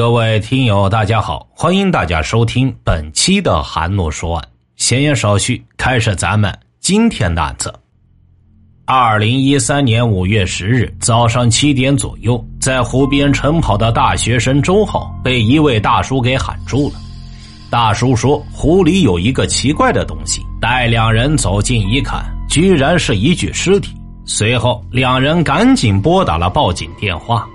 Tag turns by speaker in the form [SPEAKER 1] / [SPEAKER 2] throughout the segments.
[SPEAKER 1] 各位听友，大家好，欢迎大家收听本期的韩诺说案。闲言少叙，开始咱们今天的案子。二零一三年五月十日早上七点左右，在湖边晨跑的大学生周浩被一位大叔给喊住了。大叔说：“湖里有一个奇怪的东西。”待两人走近一看，居然是一具尸体。随后，两人赶紧拨打了报警电话。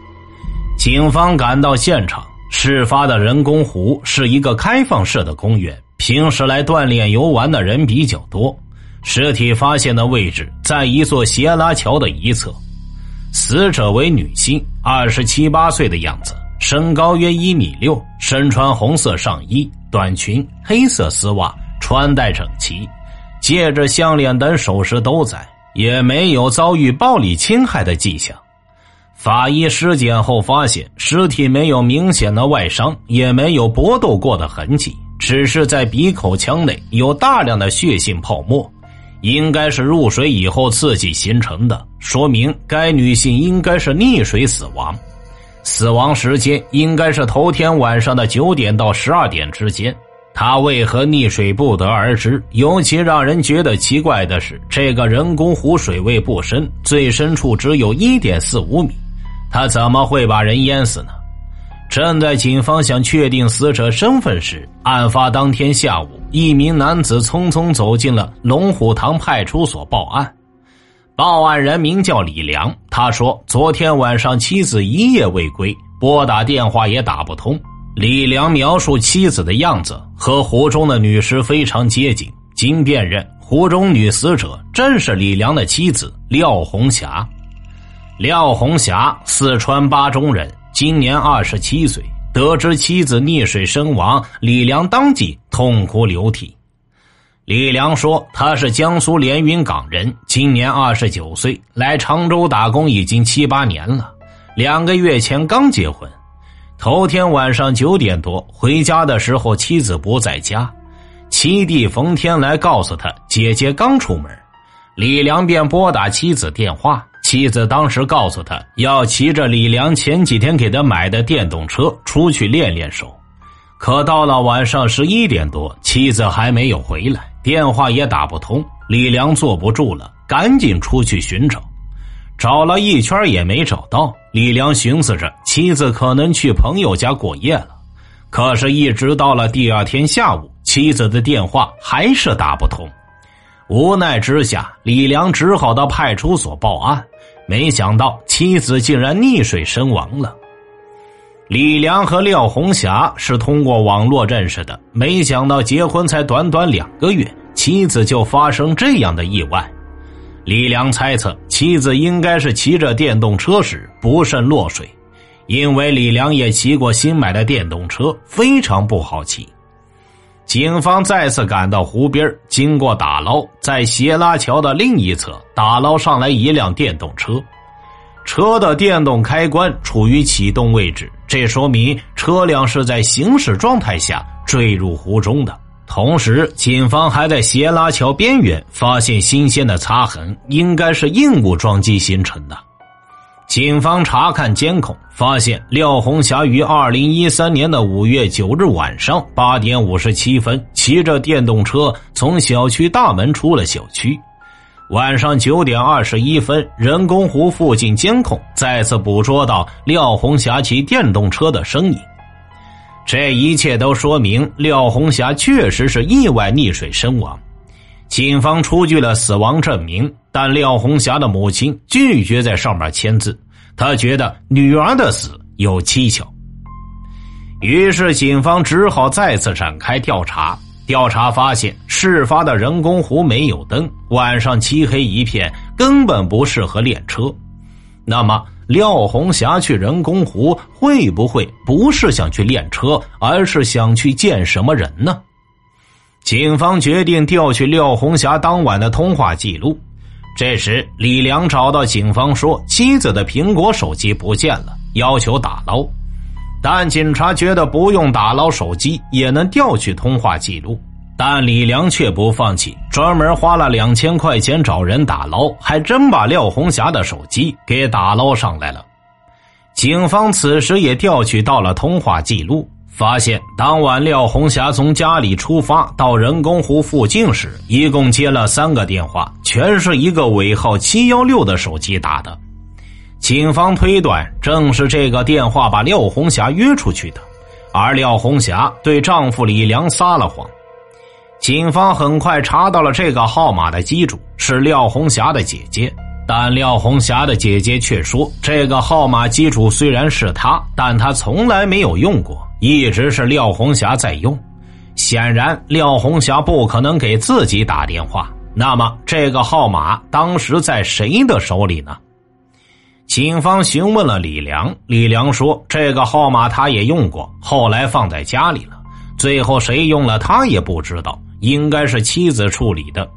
[SPEAKER 1] 警方赶到现场，事发的人工湖是一个开放式的公园，平时来锻炼游玩的人比较多。尸体发现的位置在一座斜拉桥的一侧，死者为女性，二十七八岁的样子，身高约一米六，身穿红色上衣、短裙、黑色丝袜，穿戴整齐，戒指、项链等首饰都在。也没有遭遇暴力侵害的迹象。法医尸检后发现，尸体没有明显的外伤，也没有搏斗过的痕迹，只是在鼻口腔内有大量的血性泡沫，应该是入水以后刺激形成的，说明该女性应该是溺水死亡。死亡时间应该是头天晚上的九点到十二点之间。他为何溺水不得而知。尤其让人觉得奇怪的是，这个人工湖水位不深，最深处只有一点四五米，他怎么会把人淹死呢？正在警方想确定死者身份时，案发当天下午，一名男子匆匆走进了龙虎塘派出所报案。报案人名叫李良，他说昨天晚上妻子一夜未归，拨打电话也打不通。李良描述妻子的样子和湖中的女尸非常接近，经辨认，湖中女死者正是李良的妻子廖红霞。廖红霞，四川巴中人，今年二十七岁。得知妻子溺水身亡，李良当即痛哭流涕。李良说：“他是江苏连云港人，今年二十九岁，来常州打工已经七八年了，两个月前刚结婚。”头天晚上九点多回家的时候，妻子不在家，七弟冯天来告诉他姐姐刚出门，李良便拨打妻子电话，妻子当时告诉他要骑着李良前几天给他买的电动车出去练练手，可到了晚上十一点多，妻子还没有回来，电话也打不通，李良坐不住了，赶紧出去寻找。找了一圈也没找到，李良寻思着妻子可能去朋友家过夜了，可是，一直到了第二天下午，妻子的电话还是打不通。无奈之下，李良只好到派出所报案，没想到妻子竟然溺水身亡了。李良和廖红霞是通过网络认识的，没想到结婚才短短两个月，妻子就发生这样的意外。李良猜测妻子应该是骑着电动车时不慎落水，因为李良也骑过新买的电动车，非常不好骑。警方再次赶到湖边，经过打捞，在斜拉桥的另一侧打捞上来一辆电动车，车的电动开关处于启动位置，这说明车辆是在行驶状态下坠入湖中的。同时，警方还在斜拉桥边缘发现新鲜的擦痕，应该是硬物撞击形成的。警方查看监控，发现廖红霞于二零一三年的五月九日晚上八点五十七分骑着电动车从小区大门出了小区。晚上九点二十一分，人工湖附近监控再次捕捉到廖红霞骑电动车的身影。这一切都说明廖红霞确实是意外溺水身亡。警方出具了死亡证明，但廖红霞的母亲拒绝在上面签字，她觉得女儿的死有蹊跷。于是，警方只好再次展开调查。调查发现，事发的人工湖没有灯，晚上漆黑一片，根本不适合练车。那么，廖红霞去人工湖会不会不是想去练车，而是想去见什么人呢？警方决定调取廖红霞当晚的通话记录。这时，李良找到警方说，妻子的苹果手机不见了，要求打捞。但警察觉得不用打捞手机也能调取通话记录。但李良却不放弃，专门花了两千块钱找人打捞，还真把廖红霞的手机给打捞上来了。警方此时也调取到了通话记录，发现当晚廖红霞从家里出发到人工湖附近时，一共接了三个电话，全是一个尾号七幺六的手机打的。警方推断，正是这个电话把廖红霞约出去的，而廖红霞对丈夫李良撒了谎。警方很快查到了这个号码的机主是廖红霞的姐姐。但廖红霞的姐姐却说，这个号码机主虽然是她，但她从来没有用过，一直是廖红霞在用。显然，廖红霞不可能给自己打电话。那么，这个号码当时在谁的手里呢？警方询问了李良，李良说，这个号码他也用过，后来放在家里了。最后谁用了，他也不知道，应该是妻子处理的。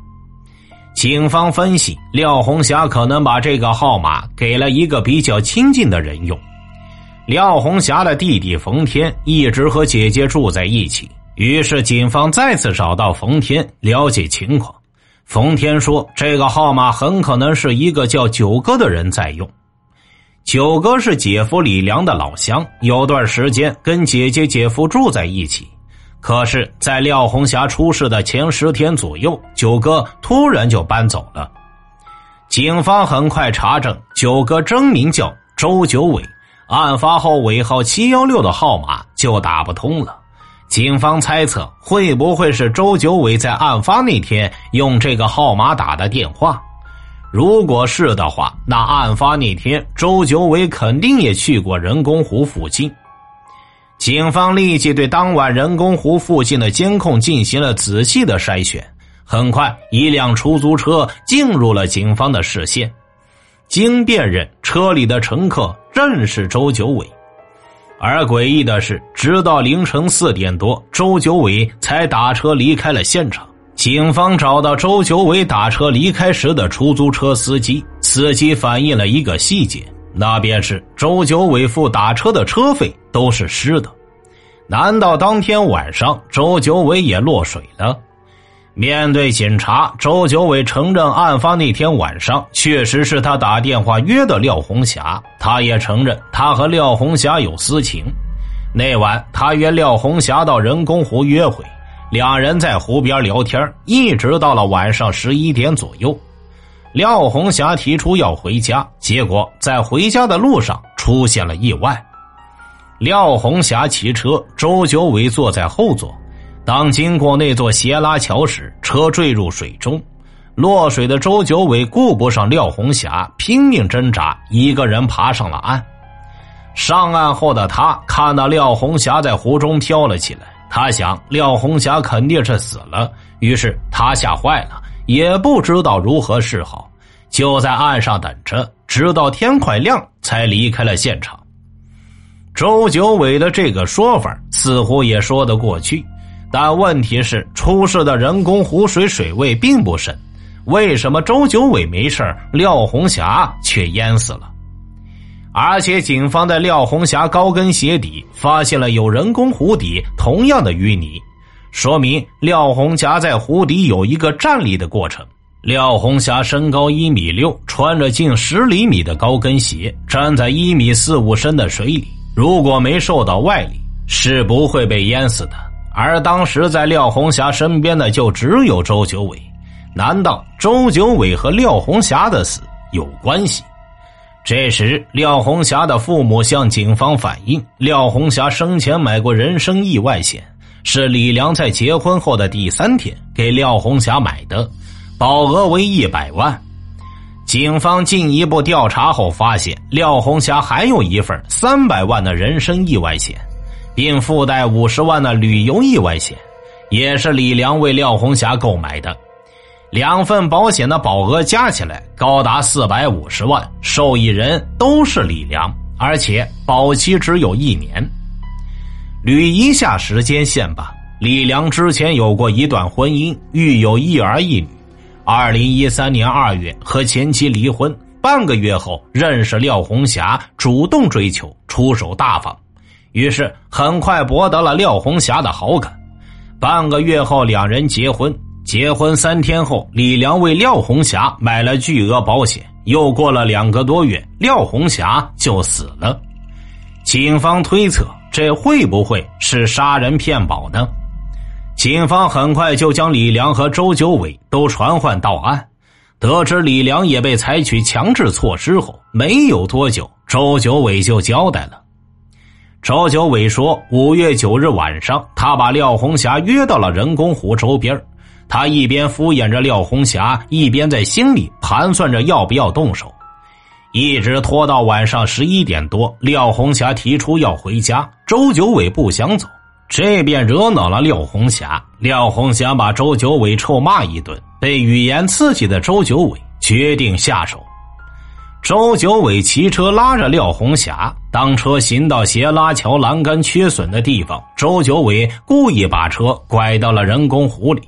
[SPEAKER 1] 警方分析，廖红霞可能把这个号码给了一个比较亲近的人用。廖红霞的弟弟冯天一直和姐姐住在一起，于是警方再次找到冯天了解情况。冯天说，这个号码很可能是一个叫九哥的人在用。九哥是姐夫李良的老乡，有段时间跟姐姐、姐夫住在一起。可是，在廖红霞出事的前十天左右，九哥突然就搬走了。警方很快查证，九哥真名叫周九伟。案发后，尾号七幺六的号码就打不通了。警方猜测，会不会是周九伟在案发那天用这个号码打的电话？如果是的话，那案发那天，周九伟肯定也去过人工湖附近。警方立即对当晚人工湖附近的监控进行了仔细的筛选。很快，一辆出租车进入了警方的视线。经辨认，车里的乘客正是周九伟。而诡异的是，直到凌晨四点多，周九伟才打车离开了现场。警方找到周九伟打车离开时的出租车司机，司机反映了一个细节。那便是周九伟付打车的车费都是湿的，难道当天晚上周九伟也落水了？面对警察，周九伟承认案发那天晚上确实是他打电话约的廖红霞，他也承认他和廖红霞有私情。那晚他约廖红霞到人工湖约会，两人在湖边聊天，一直到了晚上十一点左右。廖红霞提出要回家，结果在回家的路上出现了意外。廖红霞骑车，周九伟坐在后座。当经过那座斜拉桥时，车坠入水中。落水的周九伟顾不上廖红霞，拼命挣扎，一个人爬上了岸。上岸后的他看到廖红霞在湖中飘了起来，他想廖红霞肯定是死了，于是他吓坏了。也不知道如何是好，就在岸上等着，直到天快亮才离开了现场。周九伟的这个说法似乎也说得过去，但问题是出事的人工湖水水位并不深，为什么周九伟没事廖红霞却淹死了？而且警方在廖红霞高跟鞋底发现了有人工湖底同样的淤泥。说明廖红霞在湖底有一个站立的过程。廖红霞身高一米六，穿着近十厘米的高跟鞋，站在一米四五深的水里，如果没受到外力，是不会被淹死的。而当时在廖红霞身边的就只有周九伟，难道周九伟和廖红霞的死有关系？这时，廖红霞的父母向警方反映，廖红霞生前买过人身意外险。是李良在结婚后的第三天给廖红霞买的，保额为一百万。警方进一步调查后发现，廖红霞还有一份三百万的人身意外险，并附带五十万的旅游意外险，也是李良为廖红霞购买的。两份保险的保额加起来高达四百五十万，受益人都是李良，而且保期只有一年。捋一下时间线吧。李良之前有过一段婚姻，育有一儿一女。二零一三年二月和前妻离婚，半个月后认识廖红霞，主动追求，出手大方，于是很快博得了廖红霞的好感。半个月后两人结婚，结婚三天后，李良为廖红霞买了巨额保险。又过了两个多月，廖红霞就死了。警方推测，这会不会是杀人骗保呢？警方很快就将李良和周九伟都传唤到案。得知李良也被采取强制措施后，没有多久，周九伟就交代了。周九伟说，五月九日晚上，他把廖红霞约到了人工湖周边他一边敷衍着廖红霞，一边在心里盘算着要不要动手。一直拖到晚上十一点多，廖红霞提出要回家，周九伟不想走，这便惹恼了廖红霞。廖红霞把周九伟臭骂一顿，被语言刺激的周九伟决定下手。周九伟骑车拉着廖红霞，当车行到斜拉桥栏杆缺损的地方，周九伟故意把车拐到了人工湖里。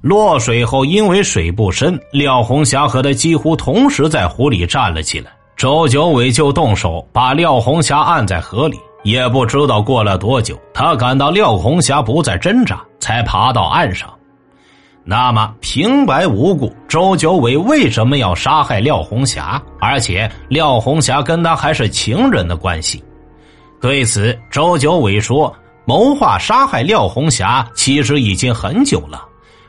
[SPEAKER 1] 落水后，因为水不深，廖红霞和他几乎同时在湖里站了起来。周九伟就动手把廖红霞按在河里。也不知道过了多久，他感到廖红霞不再挣扎，才爬到岸上。那么平白无故，周九伟为什么要杀害廖红霞？而且廖红霞跟他还是情人的关系？对此，周九伟说：“谋划杀害廖红霞，其实已经很久了。”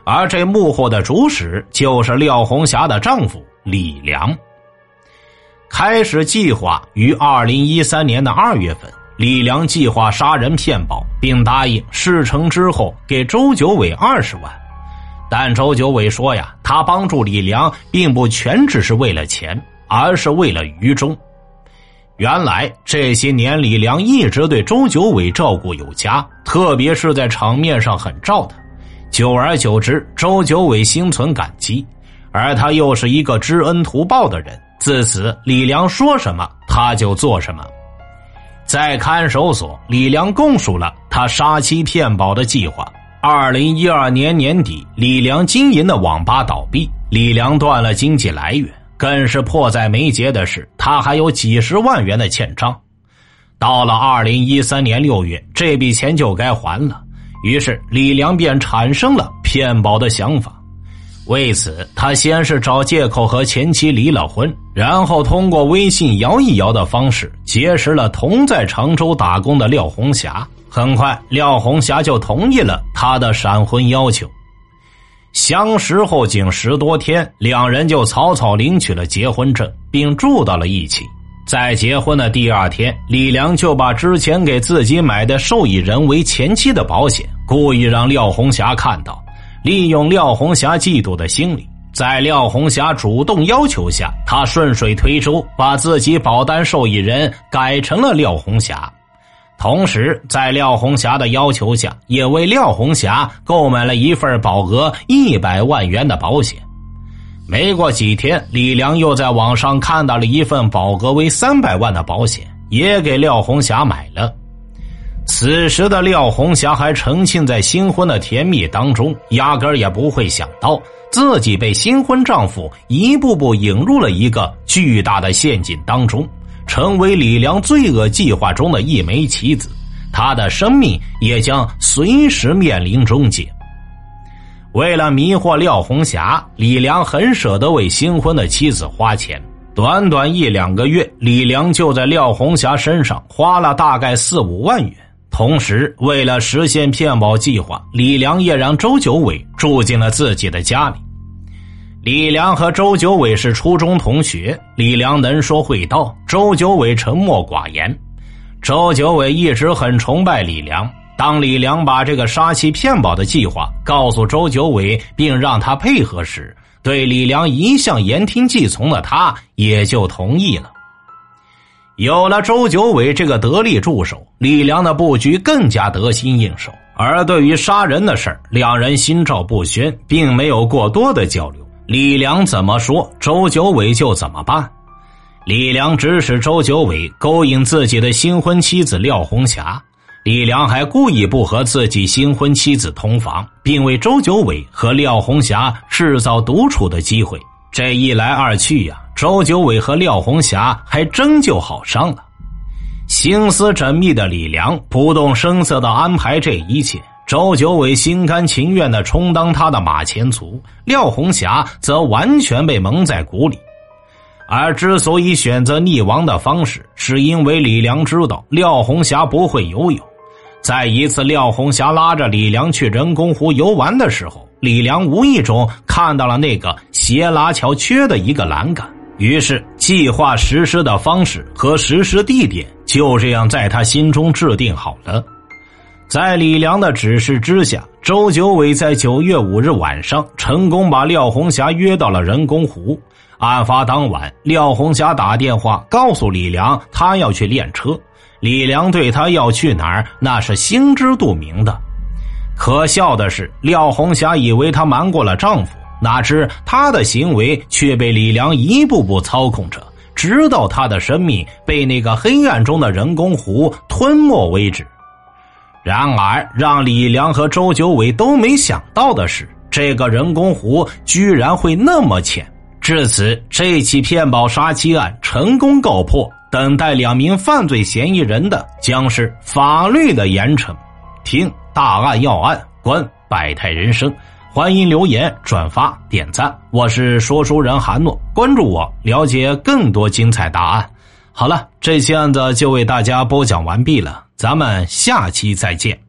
[SPEAKER 1] 而这幕后的主使就是廖红霞的丈夫李良。开始计划于二零一三年的二月份，李良计划杀人骗保，并答应事成之后给周九伟二十万。但周九伟说呀，他帮助李良并不全只是为了钱，而是为了于忠。原来这些年，李良一直对周九伟照顾有加，特别是在场面上很照他。久而久之，周九伟心存感激，而他又是一个知恩图报的人。自此，李良说什么他就做什么。在看守所，李良供述了他杀妻骗保的计划。二零一二年年底，李良经营的网吧倒闭，李良断了经济来源，更是迫在眉睫的是，他还有几十万元的欠账。到了二零一三年六月，这笔钱就该还了。于是李良便产生了骗保的想法，为此他先是找借口和前妻离了婚，然后通过微信摇一摇的方式结识了同在常州打工的廖红霞。很快，廖红霞就同意了他的闪婚要求。相识后仅十多天，两人就草草领取了结婚证，并住到了一起。在结婚的第二天，李良就把之前给自己买的受益人为前妻的保险，故意让廖红霞看到，利用廖红霞嫉妒的心理，在廖红霞主动要求下，他顺水推舟把自己保单受益人改成了廖红霞，同时在廖红霞的要求下，也为廖红霞购买了一份保额一百万元的保险。没过几天，李良又在网上看到了一份保额为三百万的保险，也给廖红霞买了。此时的廖红霞还沉浸在新婚的甜蜜当中，压根也不会想到自己被新婚丈夫一步步引入了一个巨大的陷阱当中，成为李良罪恶计划中的一枚棋子，他的生命也将随时面临终结。为了迷惑廖红霞，李良很舍得为新婚的妻子花钱。短短一两个月，李良就在廖红霞身上花了大概四五万元。同时，为了实现骗保计划，李良也让周九伟住进了自己的家里。李良和周九伟是初中同学，李良能说会道，周九伟沉默寡言。周九伟一直很崇拜李良。当李良把这个杀妻骗保的计划告诉周九伟，并让他配合时，对李良一向言听计从的他也就同意了。有了周九伟这个得力助手，李良的布局更加得心应手。而对于杀人的事两人心照不宣，并没有过多的交流。李良怎么说，周九伟就怎么办。李良指使周九伟勾引自己的新婚妻子廖红霞。李良还故意不和自己新婚妻子同房，并为周九伟和廖红霞制造独处的机会。这一来二去呀，周九伟和廖红霞还真就好上了。心思缜密的李良不动声色的安排这一切，周九伟心甘情愿的充当他的马前卒，廖红霞则完全被蒙在鼓里。而之所以选择溺亡的方式，是因为李良知道廖红霞不会游泳。在一次廖红霞拉着李良去人工湖游玩的时候，李良无意中看到了那个斜拉桥缺的一个栏杆，于是计划实施的方式和实施地点就这样在他心中制定好了。在李良的指示之下，周九伟在九月五日晚上成功把廖红霞约到了人工湖。案发当晚，廖红霞打电话告诉李良，他要去练车。李良对他要去哪儿，那是心知肚明的。可笑的是，廖红霞以为她瞒过了丈夫，哪知她的行为却被李良一步步操控着，直到她的生命被那个黑暗中的人工湖吞没为止。然而，让李良和周九伟都没想到的是，这个人工湖居然会那么浅。至此，这起骗保杀妻案成功告破。等待两名犯罪嫌疑人的将是法律的严惩。听大案要案，观百态人生。欢迎留言、转发、点赞。我是说书人韩诺，关注我，了解更多精彩答案。好了，这期案子就为大家播讲完毕了，咱们下期再见。